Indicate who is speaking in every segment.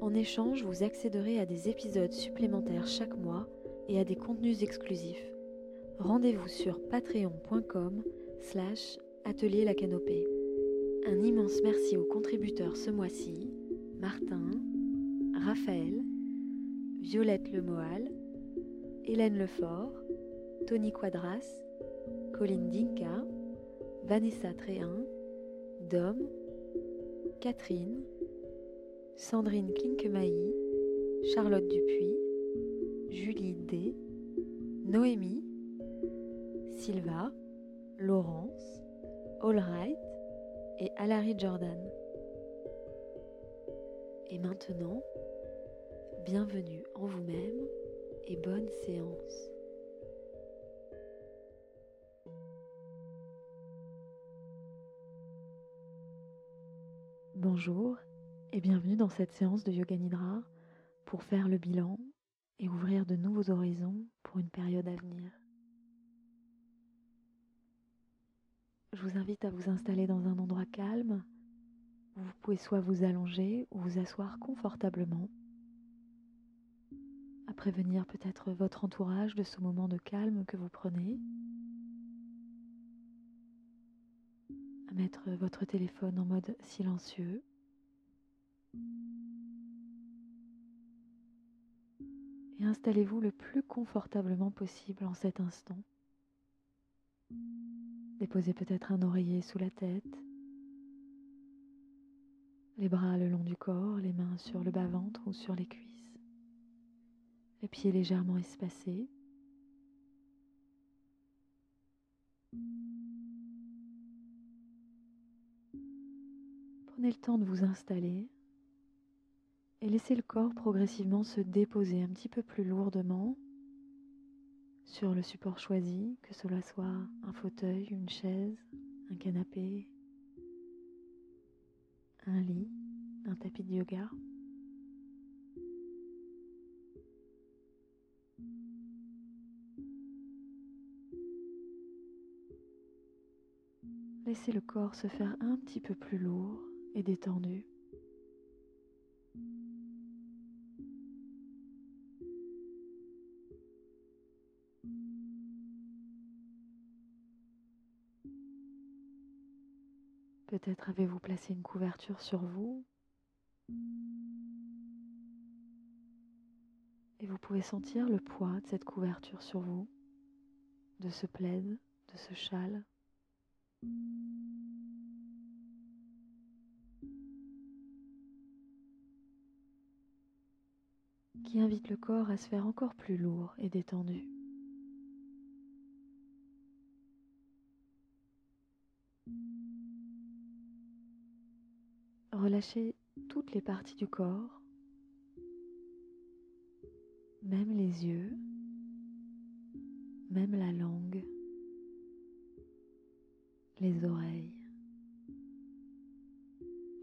Speaker 1: En échange, vous accéderez à des épisodes supplémentaires chaque mois et à des contenus exclusifs. Rendez-vous sur patreon.com slash atelier la canopée. Un immense merci aux contributeurs ce mois-ci, Martin, Raphaël, Violette Lemoal, Hélène Lefort, Tony Quadras, Colline Dinka, Vanessa Tréhin, Dom, Catherine, Sandrine Klinkemailly, Charlotte Dupuis, Julie D, Noémie, Sylva, Laurence, Allright et Alary Jordan. Et maintenant, bienvenue en vous-même et bonne séance. Bonjour et bienvenue dans cette séance de Yoga Nidra pour faire le bilan et ouvrir de nouveaux horizons pour une période à venir. Je vous invite à vous installer dans un endroit calme où vous pouvez soit vous allonger ou vous asseoir confortablement. À prévenir peut-être votre entourage de ce moment de calme que vous prenez. À mettre votre téléphone en mode silencieux. Et installez-vous le plus confortablement possible en cet instant. Déposez peut-être un oreiller sous la tête, les bras le long du corps, les mains sur le bas-ventre ou sur les cuisses, les pieds légèrement espacés. Prenez le temps de vous installer et laissez le corps progressivement se déposer un petit peu plus lourdement sur le support choisi, que cela soit un fauteuil, une chaise, un canapé, un lit, un tapis de yoga. Laissez le corps se faire un petit peu plus lourd et détendu. Peut-être avez-vous placé une couverture sur vous et vous pouvez sentir le poids de cette couverture sur vous, de ce plaid, de ce châle. qui invite le corps à se faire encore plus lourd et détendu. Relâchez toutes les parties du corps, même les yeux, même la langue, les oreilles.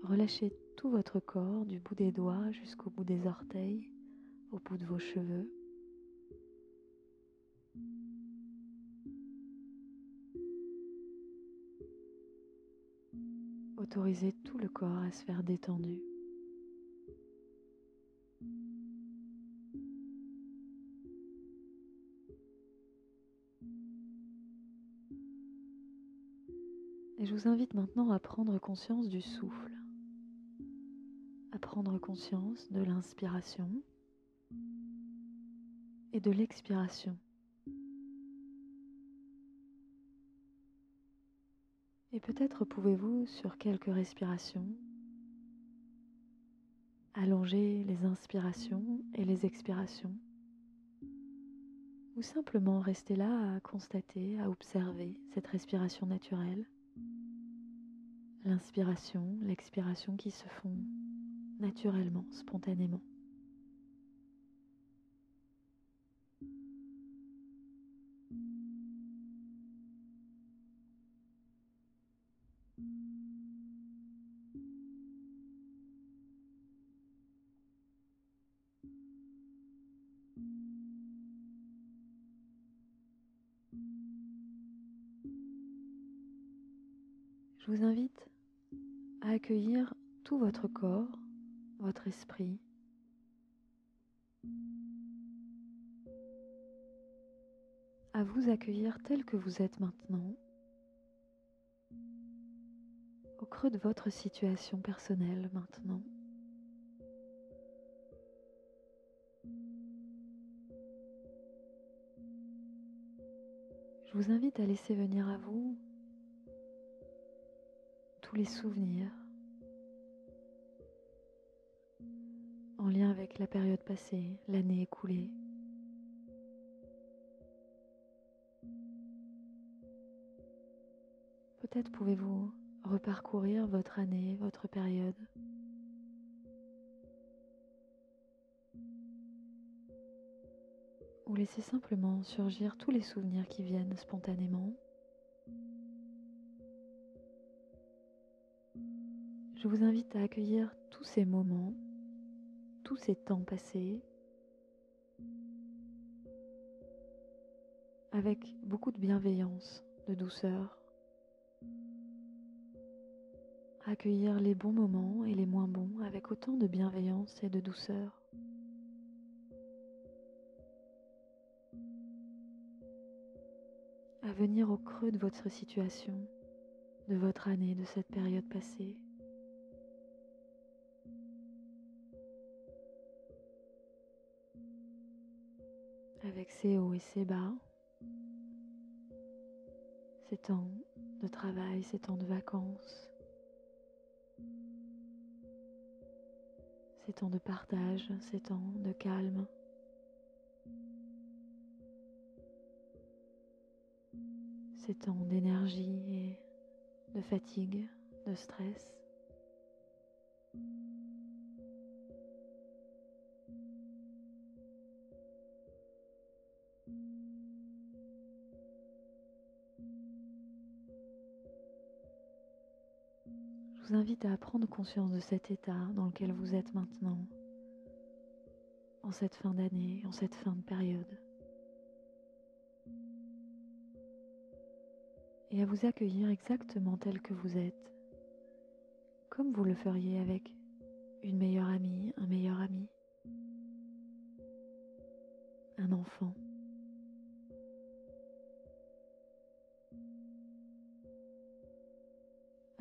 Speaker 1: Relâchez tout votre corps du bout des doigts jusqu'au bout des orteils, au bout de vos cheveux. Autorisez tout le corps à se faire détendu. Et je vous invite maintenant à prendre conscience du souffle, à prendre conscience de l'inspiration et de l'expiration. Et peut-être pouvez-vous, sur quelques respirations, allonger les inspirations et les expirations, ou simplement rester là à constater, à observer cette respiration naturelle, l'inspiration, l'expiration qui se font naturellement, spontanément. Accueillir tout votre corps, votre esprit, à vous accueillir tel que vous êtes maintenant, au creux de votre situation personnelle maintenant. Je vous invite à laisser venir à vous tous les souvenirs en lien avec la période passée, l'année écoulée. Peut-être pouvez-vous reparcourir votre année, votre période. Ou laisser simplement surgir tous les souvenirs qui viennent spontanément. Je vous invite à accueillir tous ces moments, tous ces temps passés, avec beaucoup de bienveillance, de douceur. Accueillir les bons moments et les moins bons avec autant de bienveillance et de douceur. À venir au creux de votre situation, de votre année, de cette période passée. Avec ses hauts et ses bas, ses temps de travail, ses temps de vacances, ses temps de partage, ses temps de calme. Ces temps d'énergie et de fatigue, de stress. Invite à prendre conscience de cet état dans lequel vous êtes maintenant, en cette fin d'année, en cette fin de période. Et à vous accueillir exactement tel que vous êtes, comme vous le feriez avec une meilleure amie, un meilleur ami, un enfant.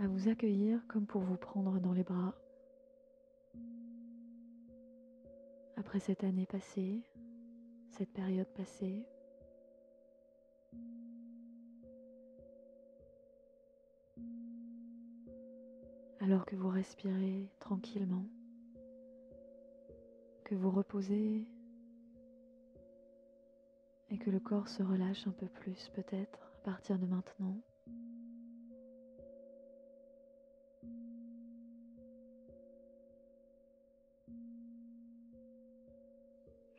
Speaker 1: À vous accueillir comme pour vous prendre dans les bras. Après cette année passée, cette période passée, alors que vous respirez tranquillement, que vous reposez et que le corps se relâche un peu plus peut-être à partir de maintenant.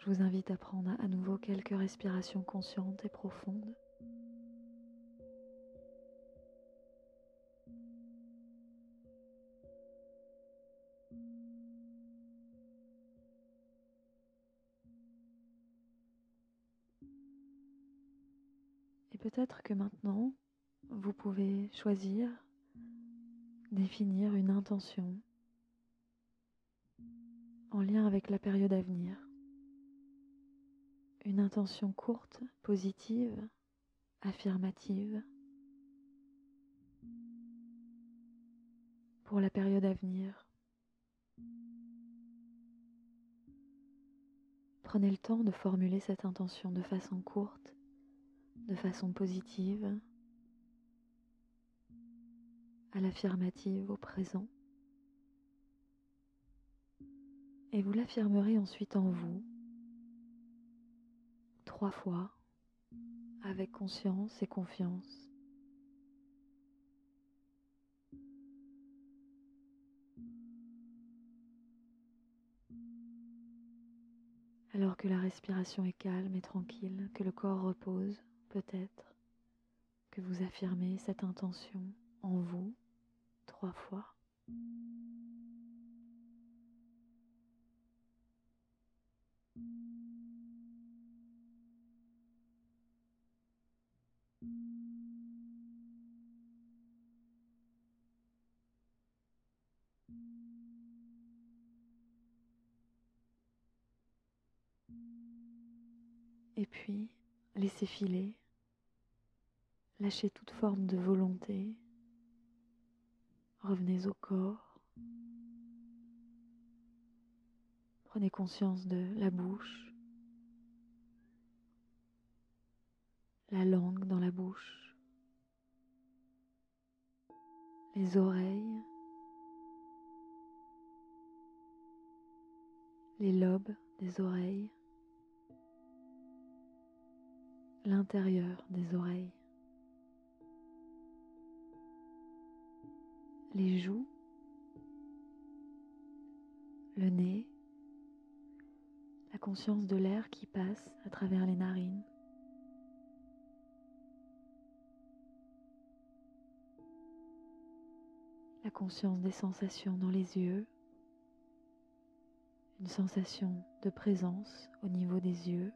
Speaker 1: Je vous invite à prendre à nouveau quelques respirations conscientes et profondes. Et peut-être que maintenant, vous pouvez choisir, définir une intention en lien avec la période à venir une intention courte, positive, affirmative pour la période à venir. Prenez le temps de formuler cette intention de façon courte, de façon positive, à l'affirmative au présent. Et vous l'affirmerez ensuite en vous trois fois avec conscience et confiance. Alors que la respiration est calme et tranquille, que le corps repose, peut-être que vous affirmez cette intention en vous trois fois. Puis, laissez filer, lâchez toute forme de volonté, revenez au corps, prenez conscience de la bouche, la langue dans la bouche, les oreilles, les lobes des oreilles, l'intérieur des oreilles, les joues, le nez, la conscience de l'air qui passe à travers les narines. La conscience des sensations dans les yeux, une sensation de présence au niveau des yeux,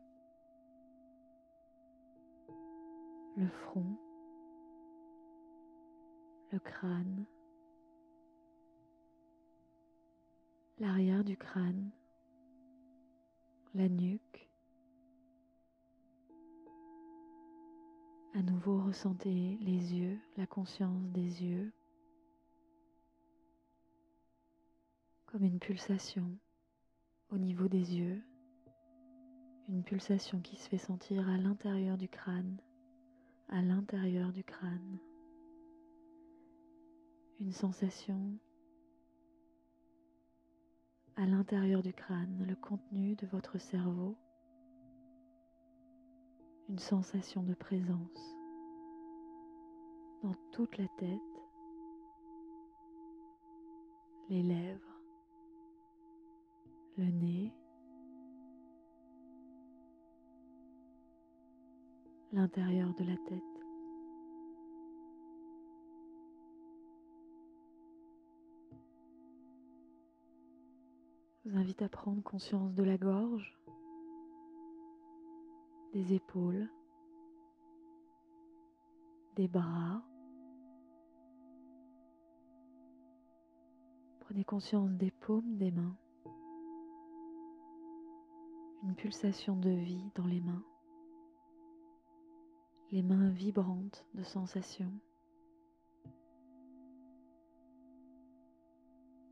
Speaker 1: le front, le crâne, l'arrière du crâne, la nuque. À nouveau, ressentez les yeux, la conscience des yeux, comme une pulsation au niveau des yeux, une pulsation qui se fait sentir à l'intérieur du crâne, à l'intérieur du crâne, une sensation à l'intérieur du crâne, le contenu de votre cerveau, une sensation de présence dans toute la tête, les lèvres, le nez, l'intérieur de la tête. Je vous invite à prendre conscience de la gorge, des épaules, des bras. Prenez conscience des paumes des mains une pulsation de vie dans les mains, les mains vibrantes de sensations.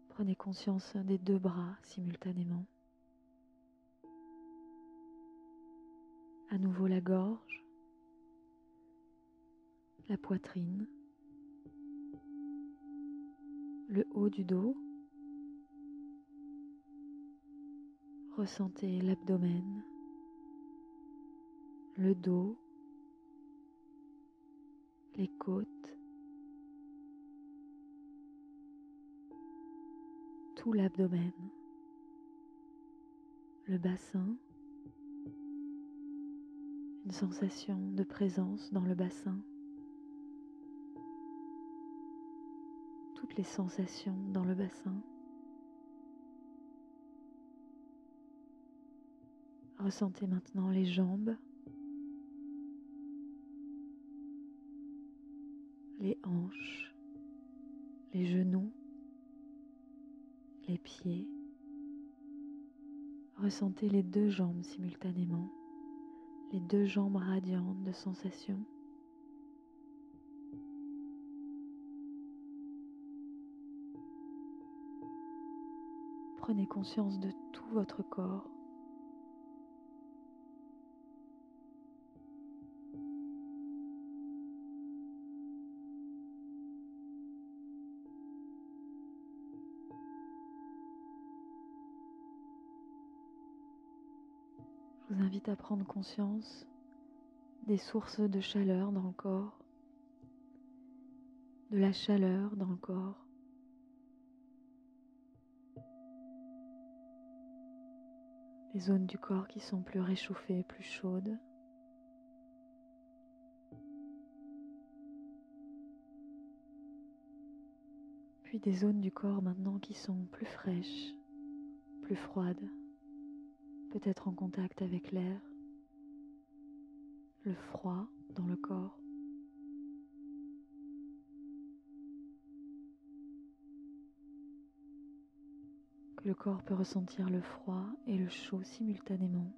Speaker 1: Prenez conscience des deux bras simultanément. À nouveau la gorge, la poitrine, le haut du dos Ressentez l'abdomen, le dos, les côtes, tout l'abdomen, le bassin, une sensation de présence dans le bassin, toutes les sensations dans le bassin. Ressentez maintenant les jambes, les hanches, les genoux, les pieds. Ressentez les deux jambes simultanément, les deux jambes radiantes de sensations. Prenez conscience de tout votre corps. Vous invite à prendre conscience des sources de chaleur dans le corps, de la chaleur dans le corps. les zones du corps qui sont plus réchauffées, plus chaudes. Puis des zones du corps maintenant qui sont plus fraîches, plus froides, peut-être en contact avec l'air, le froid dans le corps. le corps peut ressentir le froid et le chaud simultanément.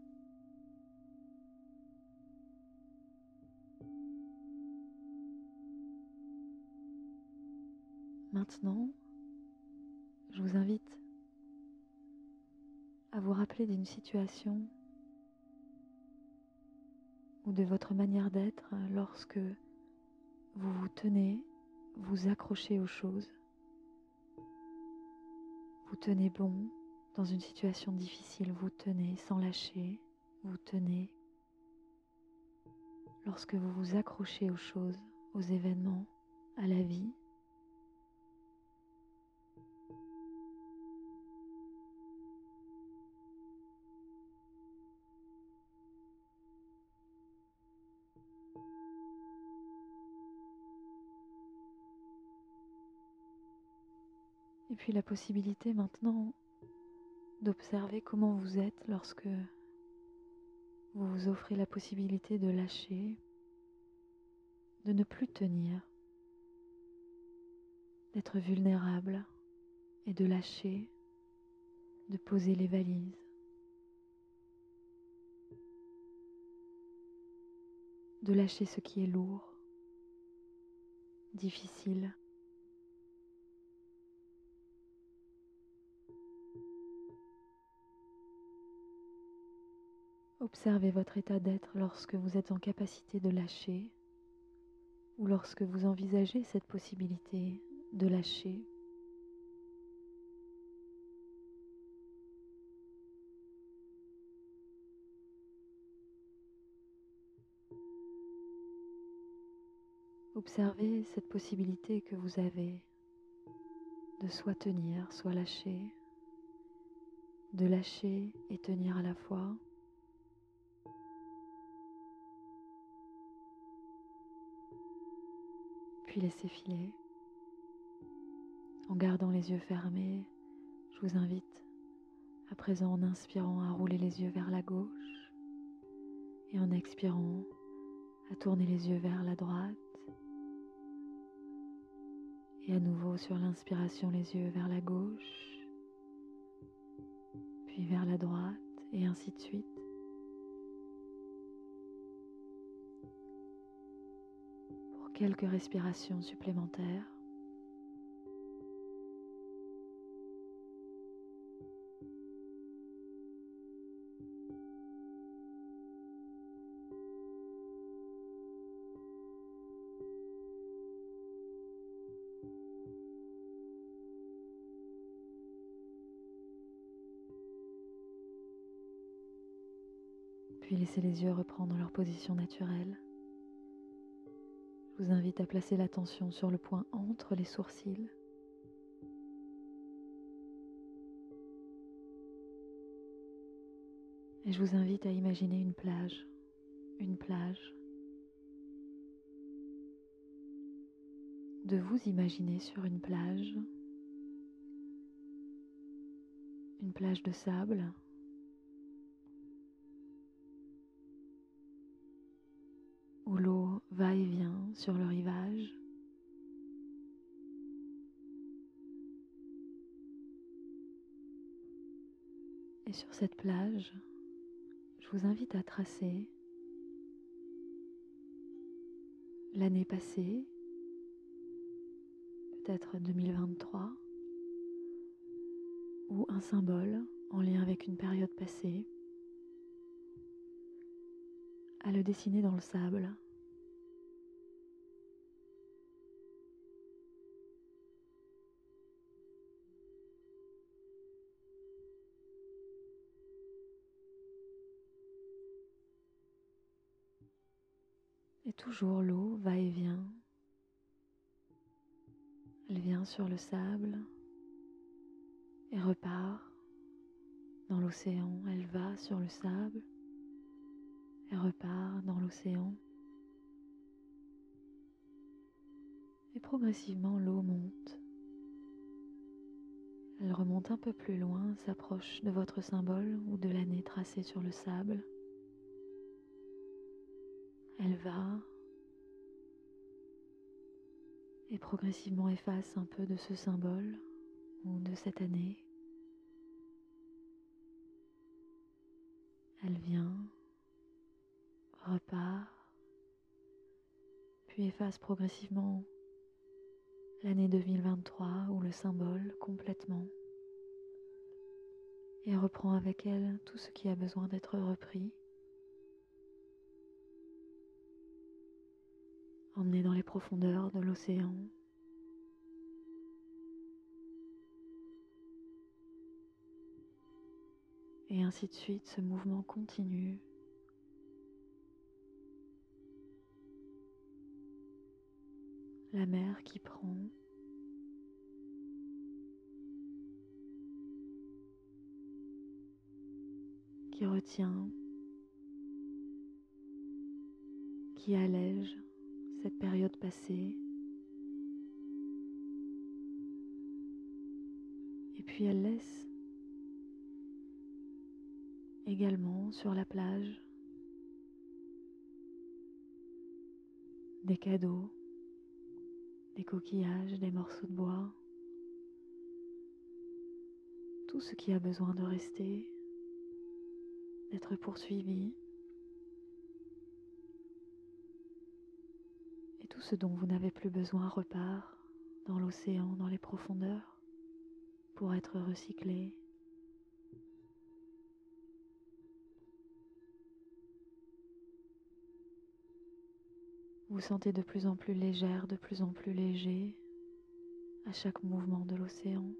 Speaker 1: Maintenant, je vous invite à vous rappeler d'une situation ou de votre manière d'être lorsque vous vous tenez, vous accrochez aux choses vous tenez bon dans une situation difficile, vous tenez sans lâcher, vous tenez. Lorsque vous vous accrochez aux choses, aux événements, à la vie, puis la possibilité maintenant d'observer comment vous êtes lorsque vous vous offrez la possibilité de lâcher, de ne plus tenir, d'être vulnérable et de lâcher, de poser les valises. de lâcher ce qui est lourd, difficile. Observez votre état d'être lorsque vous êtes en capacité de lâcher ou lorsque vous envisagez cette possibilité de lâcher. Observez cette possibilité que vous avez de soit tenir, soit lâcher, de lâcher et tenir à la fois. Laissez filer. En gardant les yeux fermés, je vous invite à présent en inspirant à rouler les yeux vers la gauche et en expirant à tourner les yeux vers la droite. Et à nouveau sur l'inspiration les yeux vers la gauche, puis vers la droite et ainsi de suite. Quelques respirations supplémentaires. Puis laissez les yeux reprendre leur position naturelle vous invite à placer l'attention sur le point entre les sourcils. Et je vous invite à imaginer une plage, une plage. De vous imaginer sur une plage, une plage de sable, l'eau va et vient sur le rivage. Et sur cette plage, je vous invite à tracer l'année passée, peut-être 2023, ou un symbole en lien avec une période passée à le dessiner dans le sable. Et toujours l'eau va et vient. Elle vient sur le sable et repart dans l'océan, elle va sur le sable, elle repart dans l'océan. Et progressivement l'eau monte. Elle remonte un peu plus loin, s'approche de votre symbole ou de l'année tracée sur le sable. Elle va et progressivement efface un peu de ce symbole ou de cette année. Elle vient, repart, puis efface progressivement l'année 2023 ou le symbole complètement et reprend avec elle tout ce qui a besoin d'être repris. Emmené dans les profondeurs de l'océan. Et ainsi de suite, ce mouvement continue. La mer qui prend. Qui retient. Qui allège cette période passée. Et puis elle laisse également sur la plage des cadeaux, des coquillages, des morceaux de bois, tout ce qui a besoin de rester, d'être poursuivi. Tout ce dont vous n'avez plus besoin repart dans l'océan, dans les profondeurs, pour être recyclé. Vous sentez de plus en plus légère, de plus en plus léger à chaque mouvement de l'océan.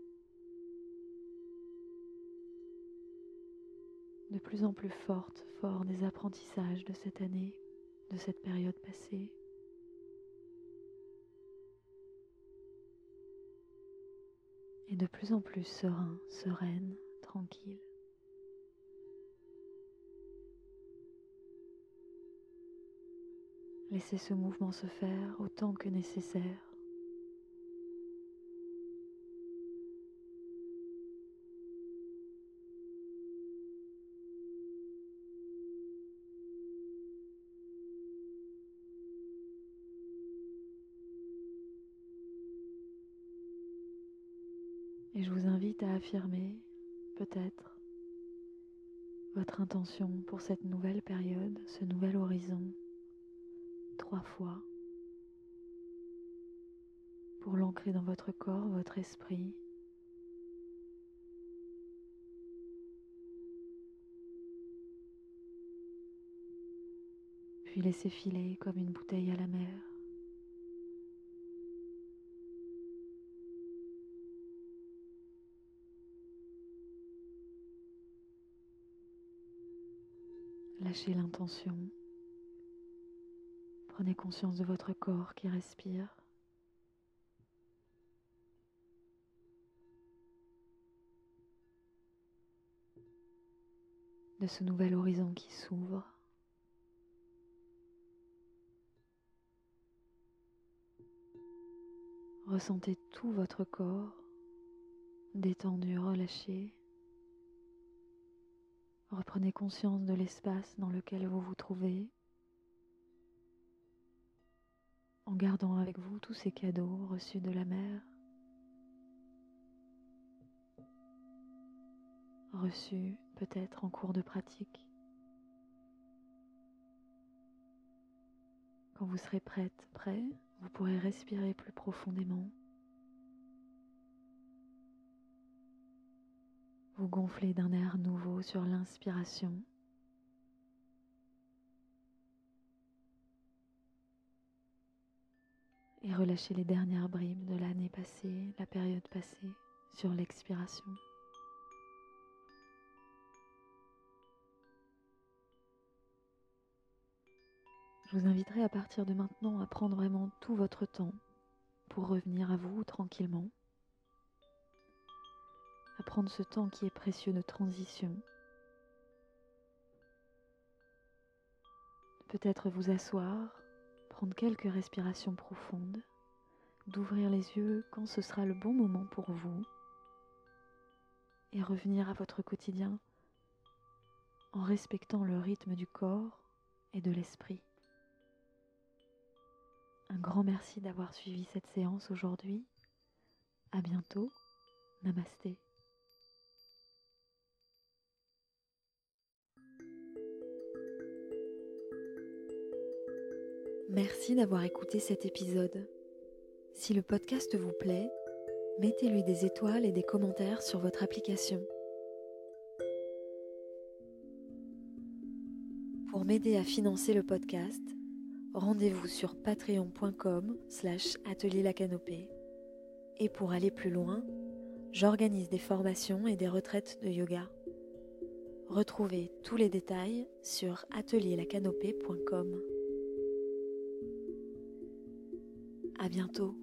Speaker 1: De plus en plus forte, fort des apprentissages de cette année, de cette période passée. Et de plus en plus serein, sereine, tranquille. Laissez ce mouvement se faire autant que nécessaire. Et je vous à affirmer, peut-être, votre intention pour cette nouvelle période, ce nouvel horizon trois fois pour l'ancrer dans votre corps, votre esprit. Puis laissez filer comme une bouteille à la mer. Lâchez l'intention. Prenez conscience de votre corps qui respire. De ce nouvel horizon qui s'ouvre. Ressentez tout votre corps détendu, relâché. Reprenez conscience de l'espace dans lequel vous vous trouvez. en gardant avec vous tous ces cadeaux reçus de la mer, reçus peut-être en cours de pratique. Quand vous serez prête, prêt, vous pourrez respirer plus profondément. Vous gonflez d'un air nouveau sur l'inspiration et relâchez les dernières bribes de l'année passée, la période passée sur l'expiration. Je vous inviterai à partir de maintenant à prendre vraiment tout votre temps pour revenir à vous tranquillement, à prendre ce temps qui est précieux de transition. Peut-être vous asseoir, prendre quelques respirations profondes, d'ouvrir les yeux quand ce sera le bon moment pour vous et revenir à votre quotidien en respectant le rythme du corps et de l'esprit. Un grand merci d'avoir suivi cette séance aujourd'hui. À bientôt. Namasté. Merci d'avoir écouté cet épisode. Si le podcast vous plaît, mettez-lui des étoiles et des commentaires sur votre application. Pour m'aider à financer le podcast, rendez-vous sur patreon.com slash atelier la canopée. Et pour aller plus loin, j'organise des formations et des retraites de yoga. Retrouvez tous les détails sur atelierlacanopée.com. bientôt.